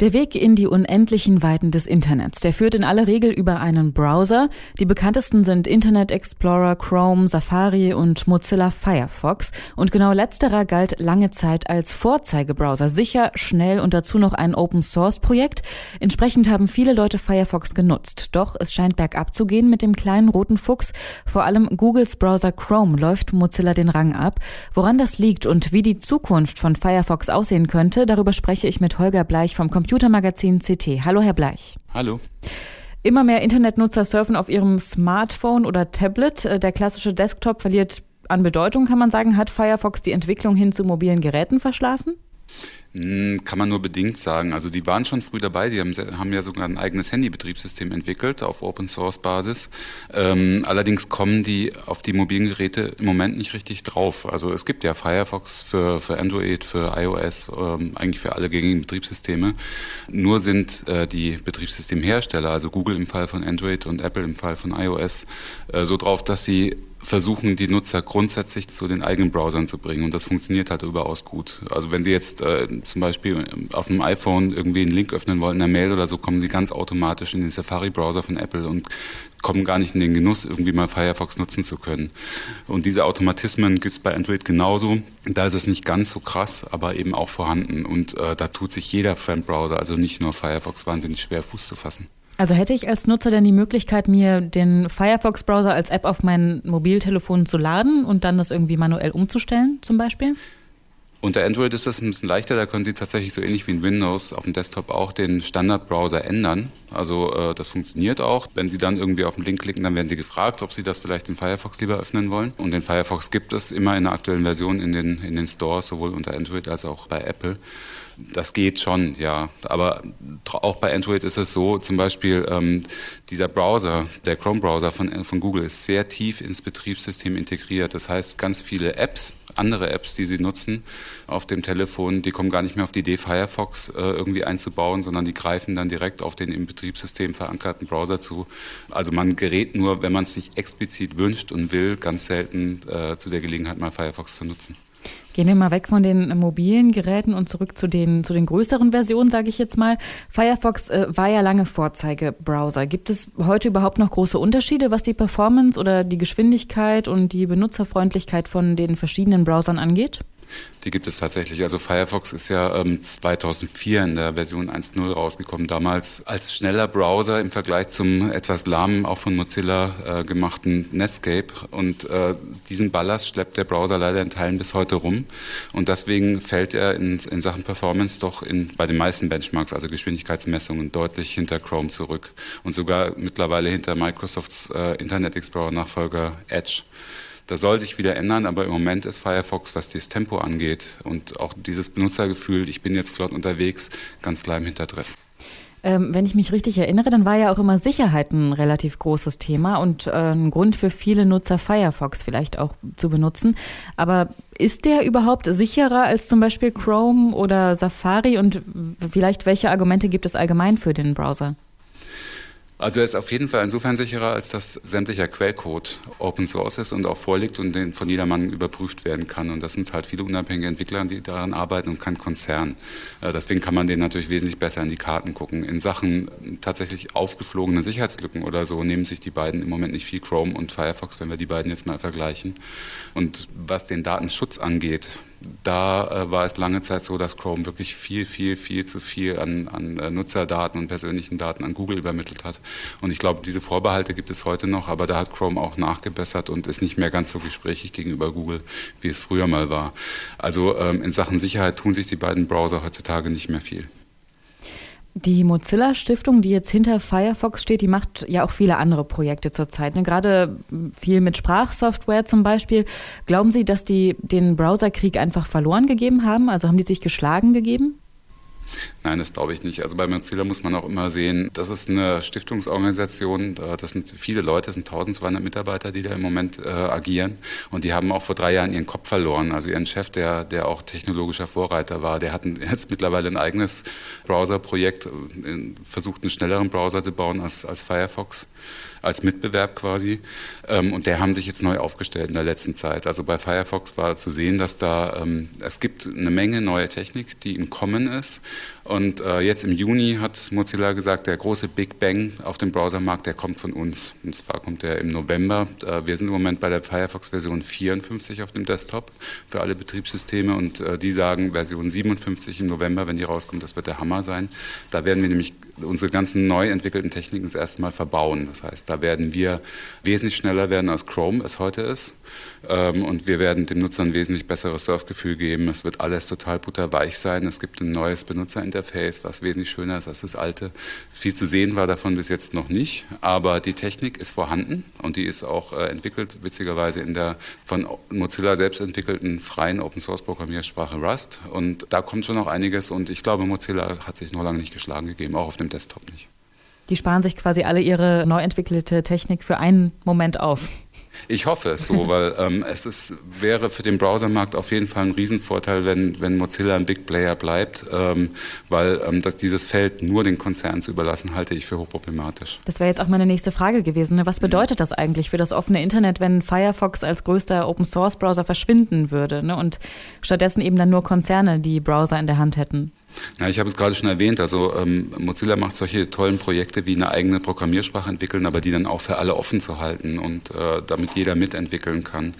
Der Weg in die unendlichen Weiten des Internets, der führt in aller Regel über einen Browser. Die bekanntesten sind Internet Explorer, Chrome, Safari und Mozilla Firefox. Und genau letzterer galt lange Zeit als Vorzeigebrowser. Sicher, schnell und dazu noch ein Open Source Projekt. Entsprechend haben viele Leute Firefox genutzt. Doch es scheint bergab zu gehen mit dem kleinen roten Fuchs. Vor allem Googles Browser Chrome läuft Mozilla den Rang ab. Woran das liegt und wie die Zukunft von Firefox aussehen könnte, darüber spreche ich mit Holger Bleich vom Computermagazin CT. Hallo, Herr Bleich. Hallo. Immer mehr Internetnutzer surfen auf ihrem Smartphone oder Tablet. Äh, der klassische Desktop verliert an Bedeutung, kann man sagen. Hat Firefox die Entwicklung hin zu mobilen Geräten verschlafen? Hm, kann man nur bedingt sagen. Also die waren schon früh dabei, die haben, haben ja sogar ein eigenes Handybetriebssystem entwickelt auf Open Source Basis. Ähm, allerdings kommen die auf die mobilen Geräte im Moment nicht richtig drauf. Also es gibt ja Firefox für, für Android, für iOS, ähm, eigentlich für alle gängigen Betriebssysteme. Nur sind äh, die Betriebssystemhersteller, also Google im Fall von Android und Apple im Fall von iOS, äh, so drauf, dass sie versuchen, die Nutzer grundsätzlich zu den eigenen Browsern zu bringen. Und das funktioniert halt überaus gut. Also wenn Sie jetzt äh, zum Beispiel auf dem iPhone irgendwie einen Link öffnen wollen in der Mail oder so, kommen Sie ganz automatisch in den Safari-Browser von Apple und kommen gar nicht in den Genuss, irgendwie mal Firefox nutzen zu können. Und diese Automatismen gibt es bei Android genauso. Da ist es nicht ganz so krass, aber eben auch vorhanden. Und äh, da tut sich jeder Fremdbrowser, also nicht nur Firefox, wahnsinnig schwer Fuß zu fassen. Also hätte ich als Nutzer denn die Möglichkeit, mir den Firefox-Browser als App auf mein Mobiltelefon zu laden und dann das irgendwie manuell umzustellen, zum Beispiel? Unter Android ist das ein bisschen leichter, da können Sie tatsächlich so ähnlich wie in Windows auf dem Desktop auch den Standardbrowser ändern. Also äh, das funktioniert auch. Wenn Sie dann irgendwie auf den Link klicken, dann werden Sie gefragt, ob Sie das vielleicht in Firefox lieber öffnen wollen. Und den Firefox gibt es immer in der aktuellen Version in den, in den Stores, sowohl unter Android als auch bei Apple. Das geht schon, ja. Aber auch bei Android ist es so, zum Beispiel ähm, dieser Browser, der Chrome-Browser von, von Google ist sehr tief ins Betriebssystem integriert. Das heißt, ganz viele Apps, andere Apps, die sie nutzen auf dem Telefon, die kommen gar nicht mehr auf die Idee, Firefox äh, irgendwie einzubauen, sondern die greifen dann direkt auf den im Betriebssystem verankerten Browser zu. Also man gerät nur, wenn man es sich explizit wünscht und will, ganz selten äh, zu der Gelegenheit mal Firefox zu nutzen. Gehen wir mal weg von den mobilen Geräten und zurück zu den, zu den größeren Versionen, sage ich jetzt mal. Firefox äh, war ja lange Vorzeigebrowser. Gibt es heute überhaupt noch große Unterschiede, was die Performance oder die Geschwindigkeit und die Benutzerfreundlichkeit von den verschiedenen Browsern angeht? Die gibt es tatsächlich. Also Firefox ist ja ähm, 2004 in der Version 1.0 rausgekommen. Damals als schneller Browser im Vergleich zum etwas lahmen, auch von Mozilla äh, gemachten Netscape. Und äh, diesen Ballast schleppt der Browser leider in Teilen bis heute rum. Und deswegen fällt er in, in Sachen Performance doch in, bei den meisten Benchmarks, also Geschwindigkeitsmessungen, deutlich hinter Chrome zurück. Und sogar mittlerweile hinter Microsofts äh, Internet Explorer Nachfolger Edge. Das soll sich wieder ändern, aber im Moment ist Firefox, was dieses Tempo angeht und auch dieses Benutzergefühl, ich bin jetzt flott unterwegs, ganz klar im Hintertreffen. Ähm, wenn ich mich richtig erinnere, dann war ja auch immer Sicherheit ein relativ großes Thema und äh, ein Grund für viele Nutzer Firefox vielleicht auch zu benutzen. Aber ist der überhaupt sicherer als zum Beispiel Chrome oder Safari und vielleicht welche Argumente gibt es allgemein für den Browser? Also er ist auf jeden Fall insofern sicherer, als dass sämtlicher Quellcode Open Source ist und auch vorliegt und den von jedermann überprüft werden kann. Und das sind halt viele unabhängige Entwickler, die daran arbeiten und kein Konzern. Äh, deswegen kann man denen natürlich wesentlich besser in die Karten gucken. In Sachen tatsächlich aufgeflogene Sicherheitslücken oder so nehmen sich die beiden im Moment nicht viel, Chrome und Firefox, wenn wir die beiden jetzt mal vergleichen. Und was den Datenschutz angeht, da äh, war es lange Zeit so, dass Chrome wirklich viel, viel, viel zu viel an, an äh, Nutzerdaten und persönlichen Daten an Google übermittelt hat. Und ich glaube, diese Vorbehalte gibt es heute noch, aber da hat Chrome auch nachgebessert und ist nicht mehr ganz so gesprächig gegenüber Google, wie es früher mal war. Also ähm, in Sachen Sicherheit tun sich die beiden Browser heutzutage nicht mehr viel. Die Mozilla Stiftung, die jetzt hinter Firefox steht, die macht ja auch viele andere Projekte zurzeit. Ne? Gerade viel mit Sprachsoftware zum Beispiel. Glauben Sie, dass die den Browserkrieg einfach verloren gegeben haben? Also haben die sich geschlagen gegeben? Nein, das glaube ich nicht. Also bei Mozilla muss man auch immer sehen, das ist eine Stiftungsorganisation, das sind viele Leute, das sind 1200 Mitarbeiter, die da im Moment äh, agieren und die haben auch vor drei Jahren ihren Kopf verloren. Also ihren Chef, der, der auch technologischer Vorreiter war, der hat jetzt mittlerweile ein eigenes Browserprojekt, äh, versucht einen schnelleren Browser zu bauen als, als Firefox als Mitbewerb quasi. Ähm, und der haben sich jetzt neu aufgestellt in der letzten Zeit. Also bei Firefox war zu sehen, dass da ähm, es gibt eine Menge neue Technik, die im Kommen ist. Und äh, jetzt im Juni hat Mozilla gesagt, der große Big Bang auf dem Browsermarkt, der kommt von uns. Und zwar kommt der im November. Äh, wir sind im Moment bei der Firefox-Version 54 auf dem Desktop für alle Betriebssysteme und äh, die sagen Version 57 im November, wenn die rauskommt, das wird der Hammer sein. Da werden wir nämlich unsere ganzen neu entwickelten Techniken das erste Mal verbauen. Das heißt, da werden wir wesentlich schneller werden, als Chrome es heute ist. Ähm, und wir werden dem Nutzer ein wesentlich besseres Surfgefühl geben. Es wird alles total butterweich sein. Es gibt ein neues Benutzerinterface, was wesentlich schöner ist als das alte. Viel zu sehen war davon bis jetzt noch nicht, aber die Technik ist vorhanden und die ist auch äh, entwickelt, witzigerweise in der von Mozilla selbst entwickelten freien Open-Source-Programmiersprache Rust. Und da kommt schon noch einiges und ich glaube, Mozilla hat sich noch lange nicht geschlagen gegeben, auch auf dem Desktop nicht. Die sparen sich quasi alle ihre neu entwickelte Technik für einen Moment auf. Ich hoffe es so, weil ähm, es ist, wäre für den Browsermarkt auf jeden Fall ein Riesenvorteil, wenn, wenn Mozilla ein Big Player bleibt, ähm, weil ähm, dass dieses Feld nur den Konzernen zu überlassen, halte ich für hochproblematisch. Das wäre jetzt auch meine nächste Frage gewesen. Ne? Was bedeutet das eigentlich für das offene Internet, wenn Firefox als größter Open-Source-Browser verschwinden würde ne? und stattdessen eben dann nur Konzerne die Browser in der Hand hätten? Ja, ich habe es gerade schon erwähnt. Also ähm, Mozilla macht solche tollen Projekte wie eine eigene Programmiersprache entwickeln, aber die dann auch für alle offen zu halten und äh, damit jeder mitentwickeln kann.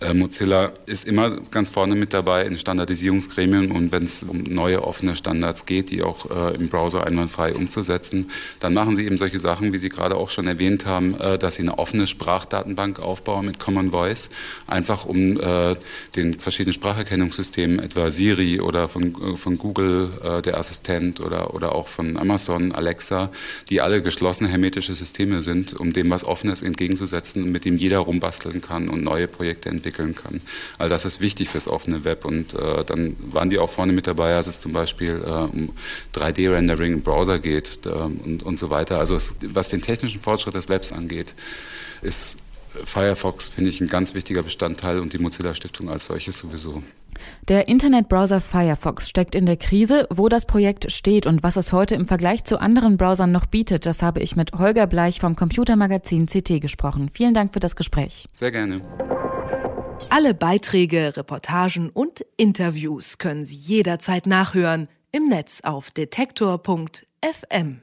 Äh, Mozilla ist immer ganz vorne mit dabei in Standardisierungsgremien und wenn es um neue offene Standards geht, die auch äh, im Browser einwandfrei umzusetzen, dann machen sie eben solche Sachen, wie Sie gerade auch schon erwähnt haben, äh, dass sie eine offene Sprachdatenbank aufbauen mit Common Voice, einfach um äh, den verschiedenen Spracherkennungssystemen, etwa Siri oder von, äh, von Google äh, der Assistent oder, oder auch von Amazon, Alexa, die alle geschlossene hermetische Systeme sind, um dem was Offenes entgegenzusetzen, mit dem jeder rumbasteln kann und neue Projekte entwickeln kann. Also das ist wichtig fürs offene Web und äh, dann waren die auch vorne mit dabei, als es zum Beispiel äh, um 3D-Rendering im Browser geht äh, und, und so weiter. Also es, was den technischen Fortschritt des Webs angeht, ist Firefox, finde ich, ein ganz wichtiger Bestandteil und die Mozilla Stiftung als solches sowieso. Der Internetbrowser Firefox steckt in der Krise. Wo das Projekt steht und was es heute im Vergleich zu anderen Browsern noch bietet, das habe ich mit Holger Bleich vom Computermagazin CT gesprochen. Vielen Dank für das Gespräch. Sehr gerne. Alle Beiträge, Reportagen und Interviews können Sie jederzeit nachhören im Netz auf detektor.fm.